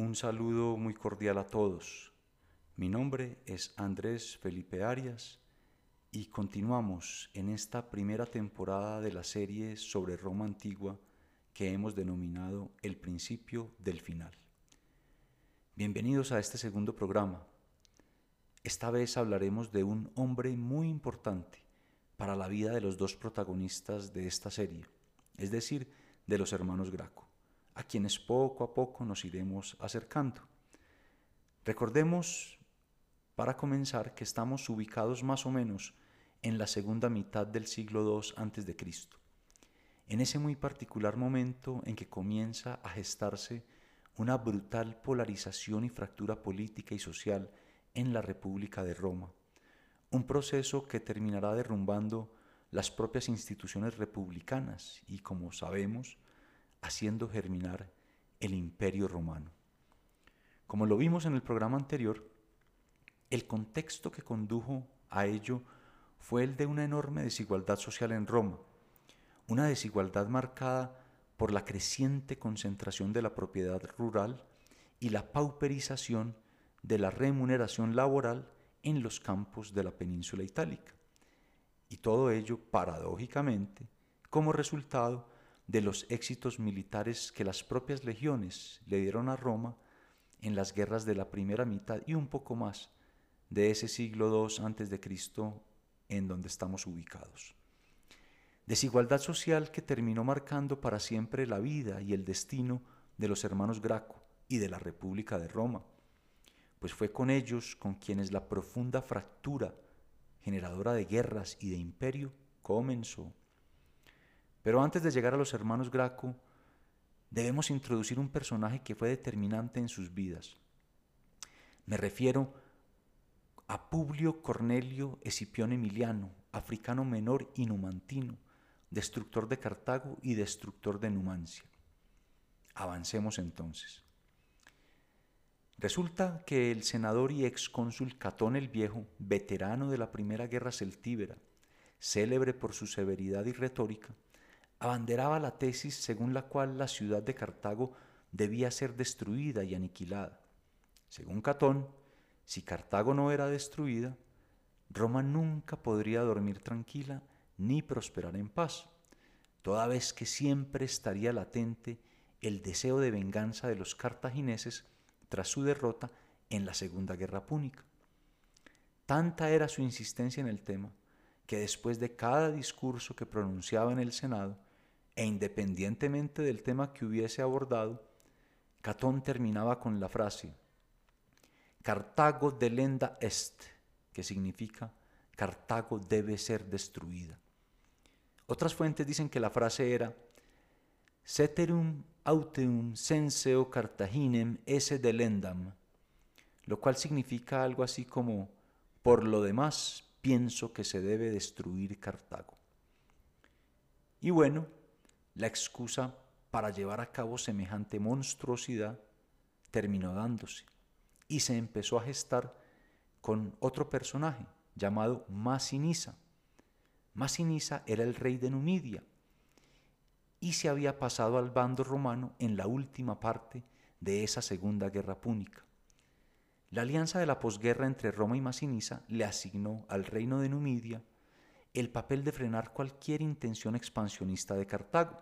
Un saludo muy cordial a todos. Mi nombre es Andrés Felipe Arias y continuamos en esta primera temporada de la serie sobre Roma antigua que hemos denominado El principio del final. Bienvenidos a este segundo programa. Esta vez hablaremos de un hombre muy importante para la vida de los dos protagonistas de esta serie, es decir, de los hermanos Graco, a quienes poco a poco nos iremos acercando. Recordemos, para comenzar, que estamos ubicados más o menos en la segunda mitad del siglo II a.C., en ese muy particular momento en que comienza a gestarse una brutal polarización y fractura política y social en la República de Roma, un proceso que terminará derrumbando las propias instituciones republicanas y, como sabemos, haciendo germinar el imperio romano. Como lo vimos en el programa anterior, el contexto que condujo a ello fue el de una enorme desigualdad social en Roma, una desigualdad marcada por la creciente concentración de la propiedad rural y la pauperización de la remuneración laboral en los campos de la península itálica. Y todo ello, paradójicamente, como resultado de los éxitos militares que las propias legiones le dieron a Roma en las guerras de la primera mitad y un poco más de ese siglo II antes de Cristo en donde estamos ubicados. Desigualdad social que terminó marcando para siempre la vida y el destino de los hermanos Graco y de la República de Roma, pues fue con ellos con quienes la profunda fractura generadora de guerras y de imperio comenzó. Pero antes de llegar a los hermanos Graco, debemos introducir un personaje que fue determinante en sus vidas. Me refiero a Publio Cornelio Escipión Emiliano, africano menor y numantino, destructor de Cartago y destructor de Numancia. Avancemos entonces. Resulta que el senador y excónsul Catón el Viejo, veterano de la Primera Guerra Celtíbera, célebre por su severidad y retórica, abanderaba la tesis según la cual la ciudad de Cartago debía ser destruida y aniquilada. Según Catón, si Cartago no era destruida, Roma nunca podría dormir tranquila ni prosperar en paz, toda vez que siempre estaría latente el deseo de venganza de los cartagineses tras su derrota en la Segunda Guerra Púnica. Tanta era su insistencia en el tema que después de cada discurso que pronunciaba en el Senado, e independientemente del tema que hubiese abordado, Catón terminaba con la frase Cartago delenda est, que significa Cartago debe ser destruida. Otras fuentes dicen que la frase era Ceterum auteum senseo Cartaginem esse delendam, lo cual significa algo así como, por lo demás, pienso que se debe destruir Cartago. Y bueno, la excusa para llevar a cabo semejante monstruosidad terminó dándose y se empezó a gestar con otro personaje llamado Masinisa. Masinisa era el rey de Numidia y se había pasado al bando romano en la última parte de esa segunda guerra púnica. La alianza de la posguerra entre Roma y Masinisa le asignó al reino de Numidia el papel de frenar cualquier intención expansionista de Cartago.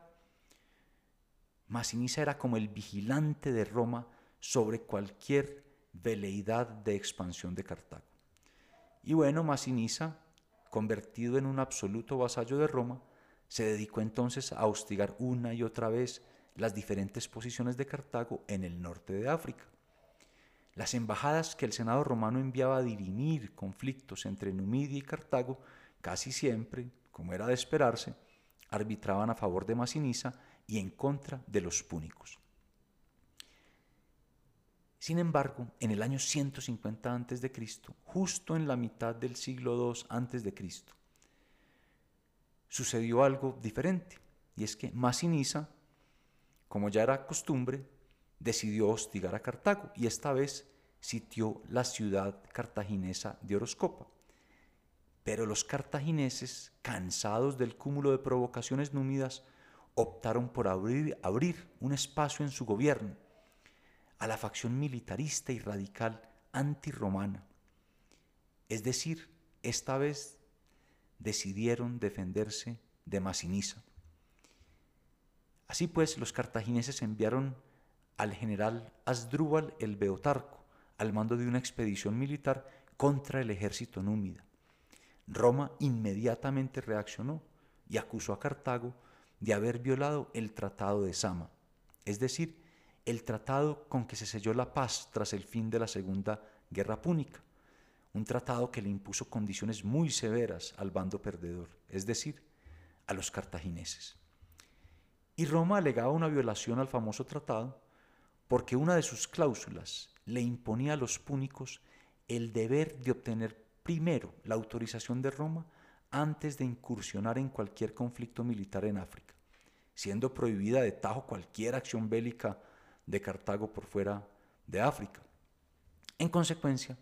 Masinisa era como el vigilante de Roma sobre cualquier veleidad de expansión de Cartago. Y bueno, Masinisa, convertido en un absoluto vasallo de Roma, se dedicó entonces a hostigar una y otra vez las diferentes posiciones de Cartago en el norte de África. Las embajadas que el Senado romano enviaba a dirimir conflictos entre Numidia y Cartago casi siempre, como era de esperarse, arbitraban a favor de Masinisa y en contra de los púnicos. Sin embargo, en el año 150 a.C., justo en la mitad del siglo II a.C., sucedió algo diferente, y es que Masinisa, como ya era costumbre, decidió hostigar a Cartago y esta vez sitió la ciudad cartaginesa de Oroscopa. Pero los cartagineses, cansados del cúmulo de provocaciones númidas, optaron por abrir, un espacio en su gobierno, a la facción militarista y radical antirromana. Es decir, esta vez decidieron defenderse de Masinisa. Así pues, los cartagineses enviaron al general Asdrúbal el Beotarco al mando de una expedición militar contra el ejército númida. Roma inmediatamente reaccionó y acusó a Cartago de haber violado el Tratado de Sama, es decir, el tratado con que se selló la paz tras el fin de la Segunda Guerra Púnica, un tratado que le impuso condiciones muy severas al bando perdedor, es decir, a los cartagineses. Y Roma alegaba una violación al famoso tratado porque una de sus cláusulas le imponía a los púnicos el deber de obtener primero la autorización de Roma antes de incursionar en cualquier conflicto militar en África, siendo prohibida de tajo cualquier acción bélica de Cartago por fuera de África. En consecuencia,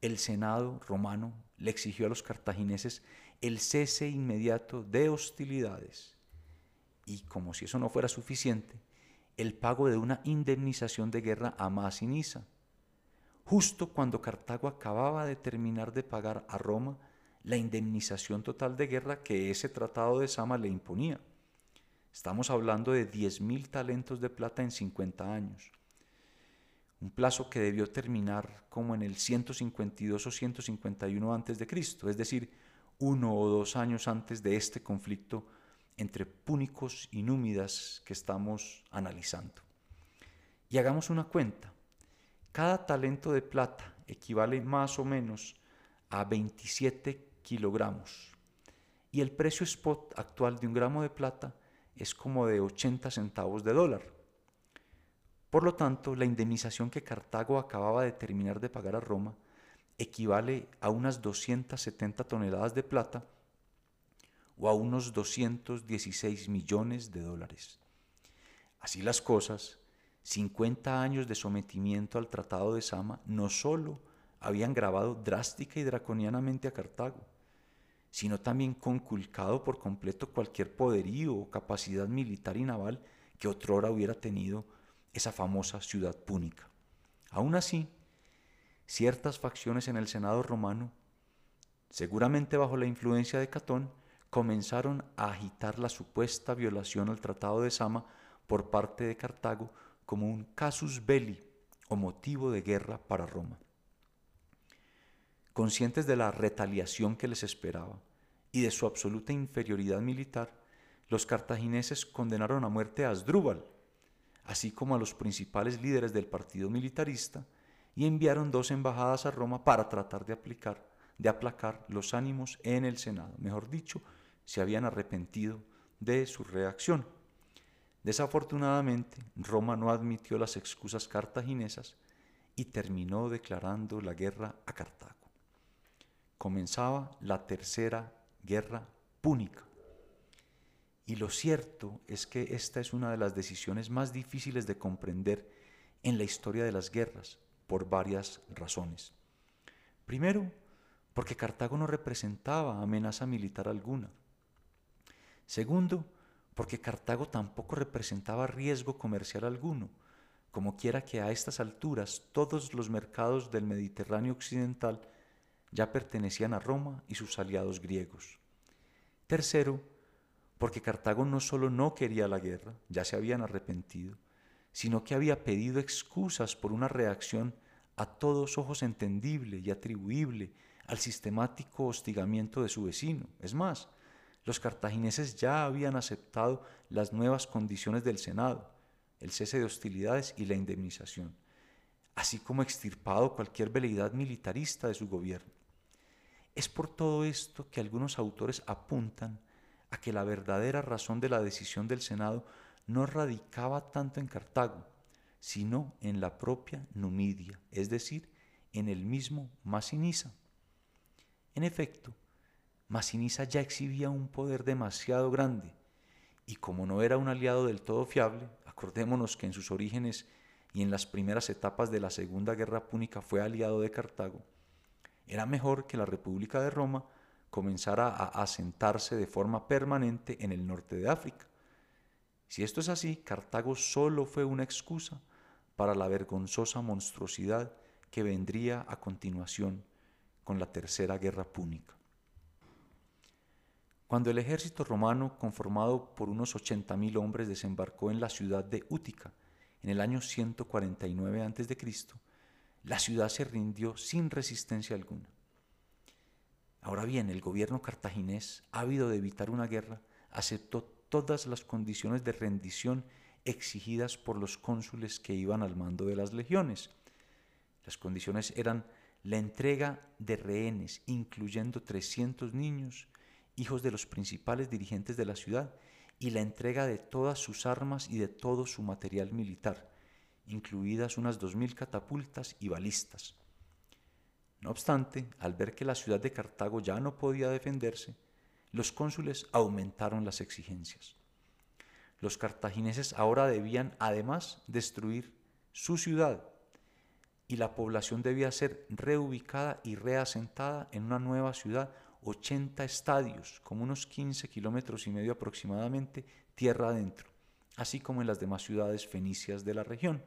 el Senado romano le exigió a los cartagineses el cese inmediato de hostilidades y, como si eso no fuera suficiente, el pago de una indemnización de guerra a Masinisa, justo cuando Cartago acababa de terminar de pagar a Roma la indemnización total de guerra que ese tratado de Sama le imponía. Estamos hablando de 10.000 talentos de plata en 50 años. Un plazo que debió terminar como en el 152 o 151 antes de Cristo, es decir, uno o dos años antes de este conflicto entre púnicos y númidas que estamos analizando. Y hagamos una cuenta. Cada talento de plata equivale más o menos a 27 kilogramos. Y el precio spot actual de un gramo de plata es como de 80 centavos de dólar. Por lo tanto, la indemnización que Cartago acababa de terminar de pagar a Roma equivale a unas 270 toneladas de plata o a unos 216 millones de dólares. Así las cosas, 50 años de sometimiento al Tratado de Sama no solo habían grabado drástica y draconianamente a Cartago, sino también conculcado por completo cualquier poderío o capacidad militar y naval que otrora hubiera tenido esa famosa ciudad púnica. Aún así, ciertas facciones en el Senado romano, seguramente bajo la influencia de Catón, comenzaron a agitar la supuesta violación al Tratado de Sama por parte de Cartago como un casus belli o motivo de guerra para Roma. Conscientes de la retaliación que les esperaba y de su absoluta inferioridad militar, los cartagineses condenaron a muerte a Asdrúbal, así como a los principales líderes del partido militarista, y enviaron dos embajadas a Roma para tratar de aplicar, de aplacar los ánimos en el Senado. Mejor dicho, se habían arrepentido de su reacción. Desafortunadamente, Roma no admitió las excusas cartaginesas y terminó declarando la guerra a Cartago. Comenzaba la tercera guerra púnica. Y lo cierto es que esta es una de las decisiones más difíciles de comprender en la historia de las guerras, por varias razones. Primero, porque Cartago no representaba amenaza militar alguna. Segundo, porque Cartago tampoco representaba riesgo comercial alguno, como quiera que a estas alturas todos los mercados del Mediterráneo occidental ya pertenecían a Roma y sus aliados griegos. Tercero, porque Cartago no solo no quería la guerra, ya se habían arrepentido, sino que había pedido excusas por una reacción a todos ojos entendible y atribuible al sistemático hostigamiento de su vecino. Es más, los cartagineses ya habían aceptado las nuevas condiciones del Senado, el cese de hostilidades y la indemnización, así como extirpado cualquier veleidad militarista de su gobierno. Es por todo esto que algunos autores apuntan a que la verdadera razón de la decisión del Senado no radicaba tanto en Cartago, sino en la propia Numidia, es decir, en el mismo Masinisa. En efecto, Masinisa ya exhibía un poder demasiado grande, y como no era un aliado del todo fiable, acordémonos que en sus orígenes y en las primeras etapas de la Segunda Guerra Púnica fue aliado de Cartago, era mejor que la República de Roma comenzara a asentarse de forma permanente en el norte de África. Si esto es así, Cartago solo fue una excusa para la vergonzosa monstruosidad que vendría a continuación con la tercera guerra púnica. Cuando el ejército romano, conformado por unos 80.000 hombres, desembarcó en la ciudad de Útica en el año 149 a.C., la ciudad se rindió sin resistencia alguna. Ahora bien, el gobierno cartaginés, ávido de evitar una guerra, aceptó todas las condiciones de rendición exigidas por los cónsules que iban al mando de las legiones. Las condiciones eran la entrega de rehenes, incluyendo 300 niños, hijos de los principales dirigentes de la ciudad, y la entrega de todas sus armas y de todo su material militar, incluidas unas 2.000 catapultas y balistas. No obstante, al ver que la ciudad de Cartago ya no podía defenderse, los cónsules aumentaron las exigencias. Los cartagineses ahora debían además destruir su ciudad y la población debía ser reubicada y reasentada en una nueva ciudad 80 estadios, como unos 15 kilómetros y medio aproximadamente, tierra adentro, así como en las demás ciudades fenicias de la región.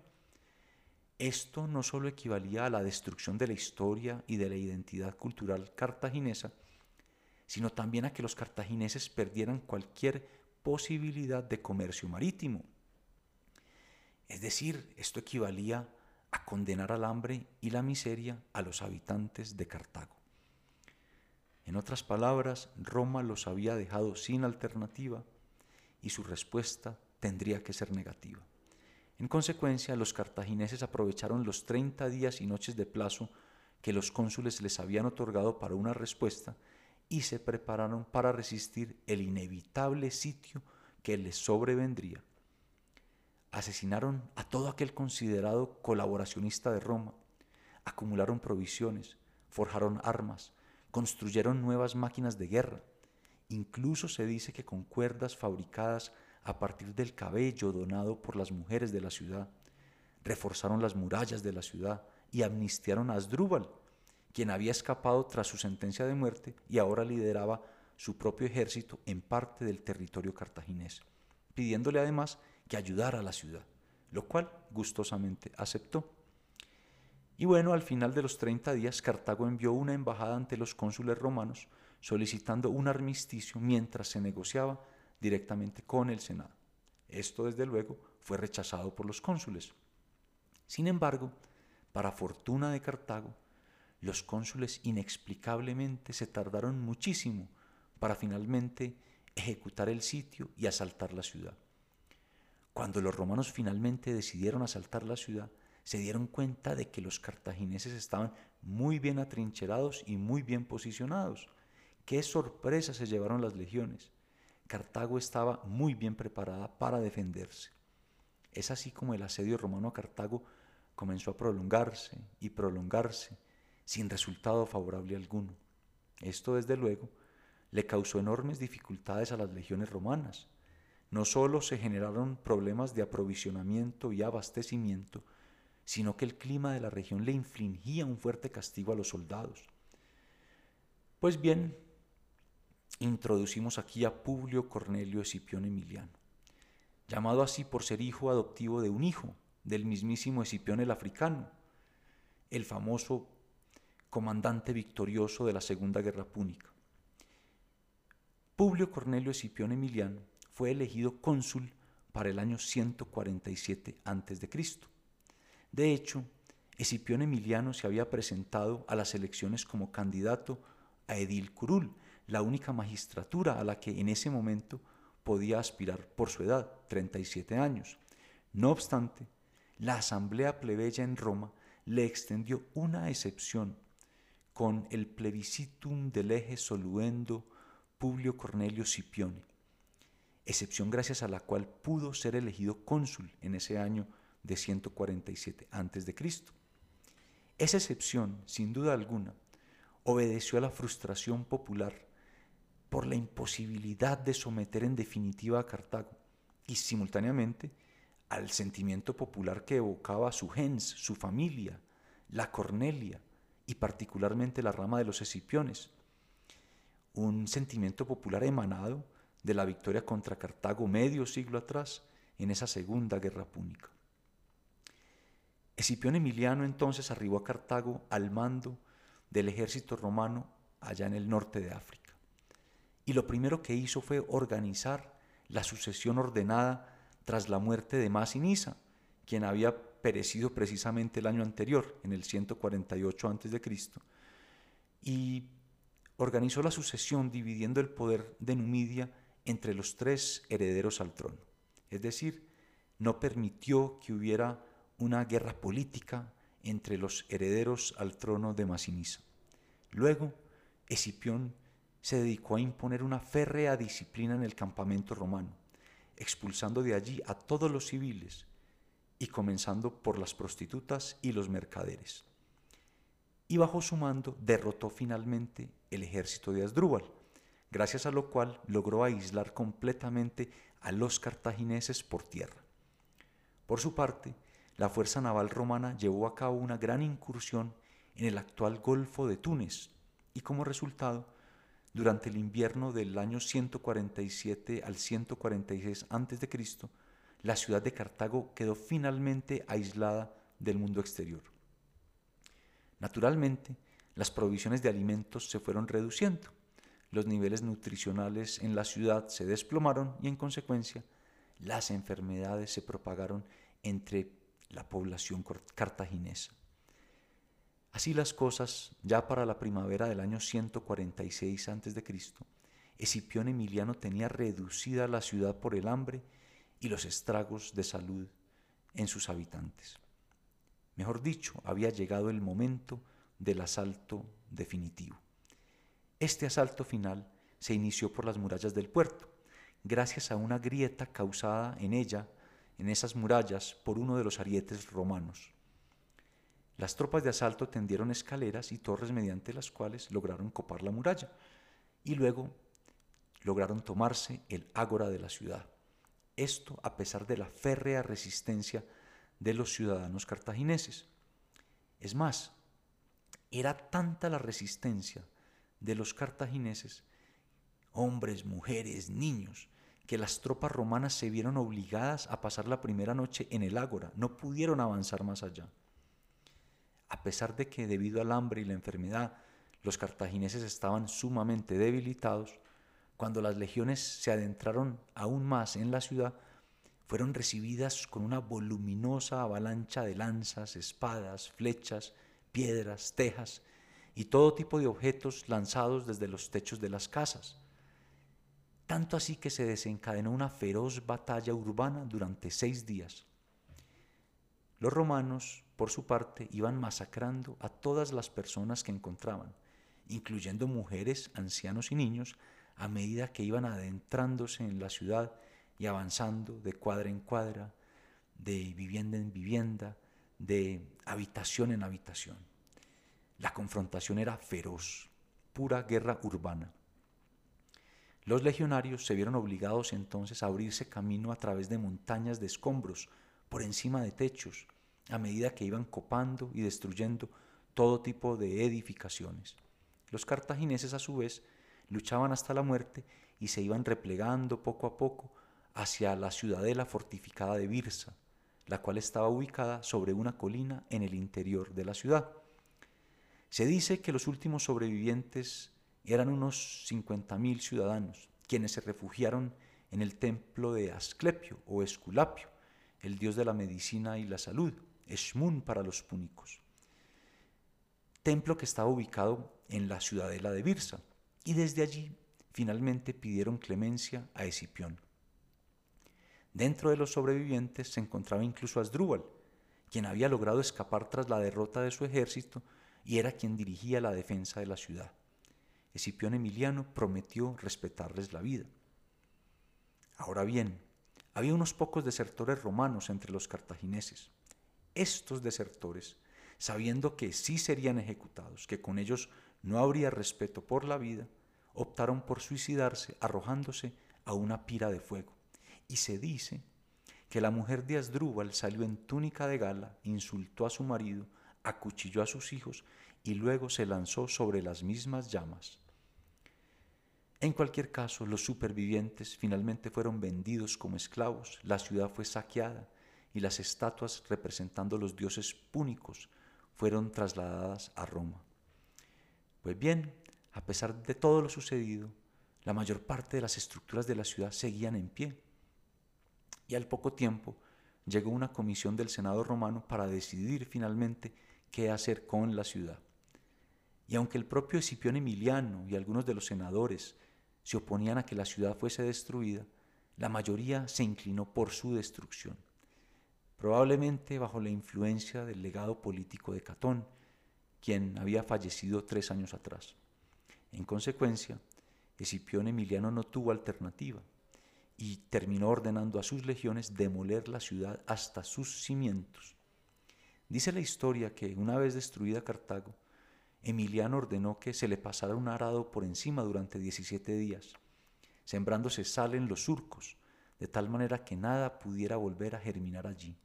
Esto no solo equivalía a la destrucción de la historia y de la identidad cultural cartaginesa, sino también a que los cartagineses perdieran cualquier posibilidad de comercio marítimo. Es decir, esto equivalía a condenar al hambre y la miseria a los habitantes de Cartago. En otras palabras, Roma los había dejado sin alternativa y su respuesta tendría que ser negativa. En consecuencia, los cartagineses aprovecharon los 30 días y noches de plazo que los cónsules les habían otorgado para una respuesta y se prepararon para resistir el inevitable sitio que les sobrevendría. Asesinaron a todo aquel considerado colaboracionista de Roma, acumularon provisiones, forjaron armas, construyeron nuevas máquinas de guerra. Incluso se dice que con cuerdas fabricadas a partir del cabello donado por las mujeres de la ciudad, reforzaron las murallas de la ciudad y amnistiaron a Asdrúbal, quien había escapado tras su sentencia de muerte y ahora lideraba su propio ejército en parte del territorio cartaginés, pidiéndole además que ayudara a la ciudad, lo cual gustosamente aceptó. Y bueno, al final de los 30 días, Cartago envió una embajada ante los cónsules romanos solicitando un armisticio mientras se negociaba directamente con el Senado. Esto, desde luego, fue rechazado por los cónsules. Sin embargo, para fortuna de Cartago, los cónsules inexplicablemente se tardaron muchísimo para finalmente ejecutar el sitio y asaltar la ciudad. Cuando los romanos finalmente decidieron asaltar la ciudad, se dieron cuenta de que los cartagineses estaban muy bien atrincherados y muy bien posicionados. Qué sorpresa se llevaron las legiones. Cartago estaba muy bien preparada para defenderse. Es así como el asedio romano a Cartago comenzó a prolongarse y prolongarse sin resultado favorable alguno. Esto, desde luego, le causó enormes dificultades a las legiones romanas. No solo se generaron problemas de aprovisionamiento y abastecimiento, sino que el clima de la región le infligía un fuerte castigo a los soldados. Pues bien, introducimos aquí a Publio Cornelio Escipión Emiliano, llamado así por ser hijo adoptivo de un hijo del mismísimo Escipión el africano, el famoso comandante victorioso de la Segunda Guerra Púnica. Publio Cornelio Escipión Emiliano fue elegido cónsul para el año 147 a.C. De hecho, Escipión Emiliano se había presentado a las elecciones como candidato a edil curul, la única magistratura a la que en ese momento podía aspirar por su edad, 37 años. No obstante, la asamblea plebeya en Roma le extendió una excepción con el plebiscitum del eje soluendo Publio Cornelio Scipione, excepción gracias a la cual pudo ser elegido cónsul en ese año de 147 a.C. Esa excepción, sin duda alguna, obedeció a la frustración popular por la imposibilidad de someter en definitiva a Cartago y simultáneamente al sentimiento popular que evocaba su gens, su familia, la Cornelia y particularmente la rama de los Escipiones. Un sentimiento popular emanado de la victoria contra Cartago medio siglo atrás en esa segunda guerra púnica. Escipión Emiliano entonces arribó a Cartago al mando del ejército romano allá en el norte de África. Y lo primero que hizo fue organizar la sucesión ordenada tras la muerte de Masinisa, quien había perecido precisamente el año anterior, en el 148 a.C., y organizó la sucesión dividiendo el poder de Numidia entre los tres herederos al trono. Es decir, no permitió que hubiera una guerra política entre los herederos al trono de Masinisa. Luego, Escipión se dedicó a imponer una férrea disciplina en el campamento romano, expulsando de allí a todos los civiles y comenzando por las prostitutas y los mercaderes. Y bajo su mando derrotó finalmente el ejército de Asdrúbal, gracias a lo cual logró aislar completamente a los cartagineses por tierra. Por su parte, la fuerza naval romana llevó a cabo una gran incursión en el actual Golfo de Túnez y como resultado, durante el invierno del año 147 al 146 a.C., la ciudad de Cartago quedó finalmente aislada del mundo exterior. Naturalmente, las provisiones de alimentos se fueron reduciendo, los niveles nutricionales en la ciudad se desplomaron y en consecuencia las enfermedades se propagaron entre la población cartaginesa. Así las cosas, ya para la primavera del año 146 a.C., Escipión Emiliano tenía reducida la ciudad por el hambre y los estragos de salud en sus habitantes. Mejor dicho, había llegado el momento del asalto definitivo. Este asalto final se inició por las murallas del puerto, gracias a una grieta causada en ella en esas murallas por uno de los arietes romanos. Las tropas de asalto tendieron escaleras y torres mediante las cuales lograron copar la muralla y luego lograron tomarse el ágora de la ciudad. Esto a pesar de la férrea resistencia de los ciudadanos cartagineses. Es más, era tanta la resistencia de los cartagineses, hombres, mujeres, niños, que las tropas romanas se vieron obligadas a pasar la primera noche en el ágora, no pudieron avanzar más allá. A pesar de que debido al hambre y la enfermedad los cartagineses estaban sumamente debilitados, cuando las legiones se adentraron aún más en la ciudad, fueron recibidas con una voluminosa avalancha de lanzas, espadas, flechas, piedras, tejas y todo tipo de objetos lanzados desde los techos de las casas tanto así que se desencadenó una feroz batalla urbana durante seis días. Los romanos, por su parte, iban masacrando a todas las personas que encontraban, incluyendo mujeres, ancianos y niños, a medida que iban adentrándose en la ciudad y avanzando de cuadra en cuadra, de vivienda en vivienda, de habitación en habitación. La confrontación era feroz, pura guerra urbana. Los legionarios se vieron obligados entonces a abrirse camino a través de montañas de escombros, por encima de techos, a medida que iban copando y destruyendo todo tipo de edificaciones. Los cartagineses a su vez luchaban hasta la muerte y se iban replegando poco a poco hacia la ciudadela fortificada de Birsa, la cual estaba ubicada sobre una colina en el interior de la ciudad. Se dice que los últimos sobrevivientes eran unos 50.000 ciudadanos, quienes se refugiaron en el templo de Asclepio o Esculapio, el dios de la medicina y la salud, Esmun para los púnicos. Templo que estaba ubicado en la ciudadela de Birsa, y desde allí finalmente pidieron clemencia a Escipión. Dentro de los sobrevivientes se encontraba incluso Asdrúbal, quien había logrado escapar tras la derrota de su ejército y era quien dirigía la defensa de la ciudad. Escipión Emiliano prometió respetarles la vida. Ahora bien, había unos pocos desertores romanos entre los cartagineses. Estos desertores, sabiendo que sí serían ejecutados, que con ellos no habría respeto por la vida, optaron por suicidarse arrojándose a una pira de fuego. Y se dice que la mujer de Asdrúbal salió en túnica de gala, insultó a su marido, acuchilló a sus hijos y luego se lanzó sobre las mismas llamas. En cualquier caso, los supervivientes finalmente fueron vendidos como esclavos, la ciudad fue saqueada y las estatuas representando los dioses púnicos fueron trasladadas a Roma. Pues bien, a pesar de todo lo sucedido, la mayor parte de las estructuras de la ciudad seguían en pie. Y al poco tiempo llegó una comisión del Senado romano para decidir finalmente qué hacer con la ciudad. Y aunque el propio Escipión Emiliano y algunos de los senadores se oponían a que la ciudad fuese destruida, la mayoría se inclinó por su destrucción, probablemente bajo la influencia del legado político de Catón, quien había fallecido tres años atrás. En consecuencia, Escipión Emiliano no tuvo alternativa y terminó ordenando a sus legiones demoler la ciudad hasta sus cimientos. Dice la historia que una vez destruida Cartago, Emiliano ordenó que se le pasara un arado por encima durante 17 días, sembrándose sal en los surcos, de tal manera que nada pudiera volver a germinar allí.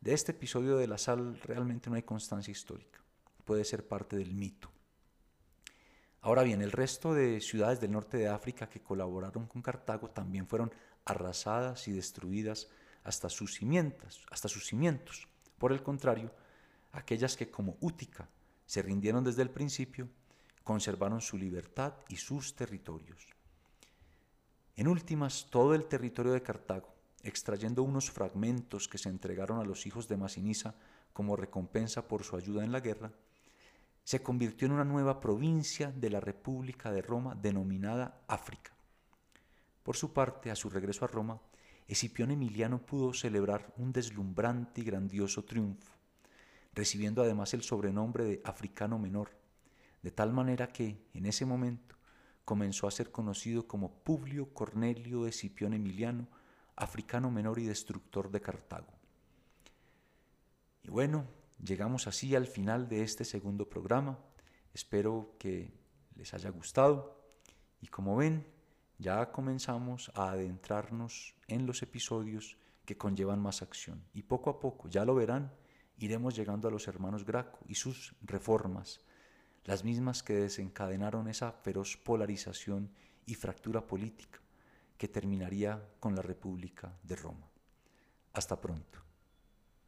De este episodio de la sal realmente no hay constancia histórica, puede ser parte del mito. Ahora bien, el resto de ciudades del norte de África que colaboraron con Cartago también fueron arrasadas y destruidas hasta sus cimientos, hasta sus cimientos. Por el contrario, aquellas que como Útica se rindieron desde el principio, conservaron su libertad y sus territorios. En últimas, todo el territorio de Cartago, extrayendo unos fragmentos que se entregaron a los hijos de Masinisa como recompensa por su ayuda en la guerra, se convirtió en una nueva provincia de la República de Roma denominada África. Por su parte, a su regreso a Roma, Escipión Emiliano pudo celebrar un deslumbrante y grandioso triunfo, recibiendo además el sobrenombre de Africano Menor, de tal manera que, en ese momento, comenzó a ser conocido como Publio Cornelio Escipión Emiliano, africano menor y destructor de Cartago. Y bueno, llegamos así al final de este segundo programa. Espero que les haya gustado y como ven, ya comenzamos a adentrarnos en los episodios que conllevan más acción. Y poco a poco, ya lo verán, iremos llegando a los hermanos Graco y sus reformas, las mismas que desencadenaron esa feroz polarización y fractura política que terminaría con la República de Roma. Hasta pronto.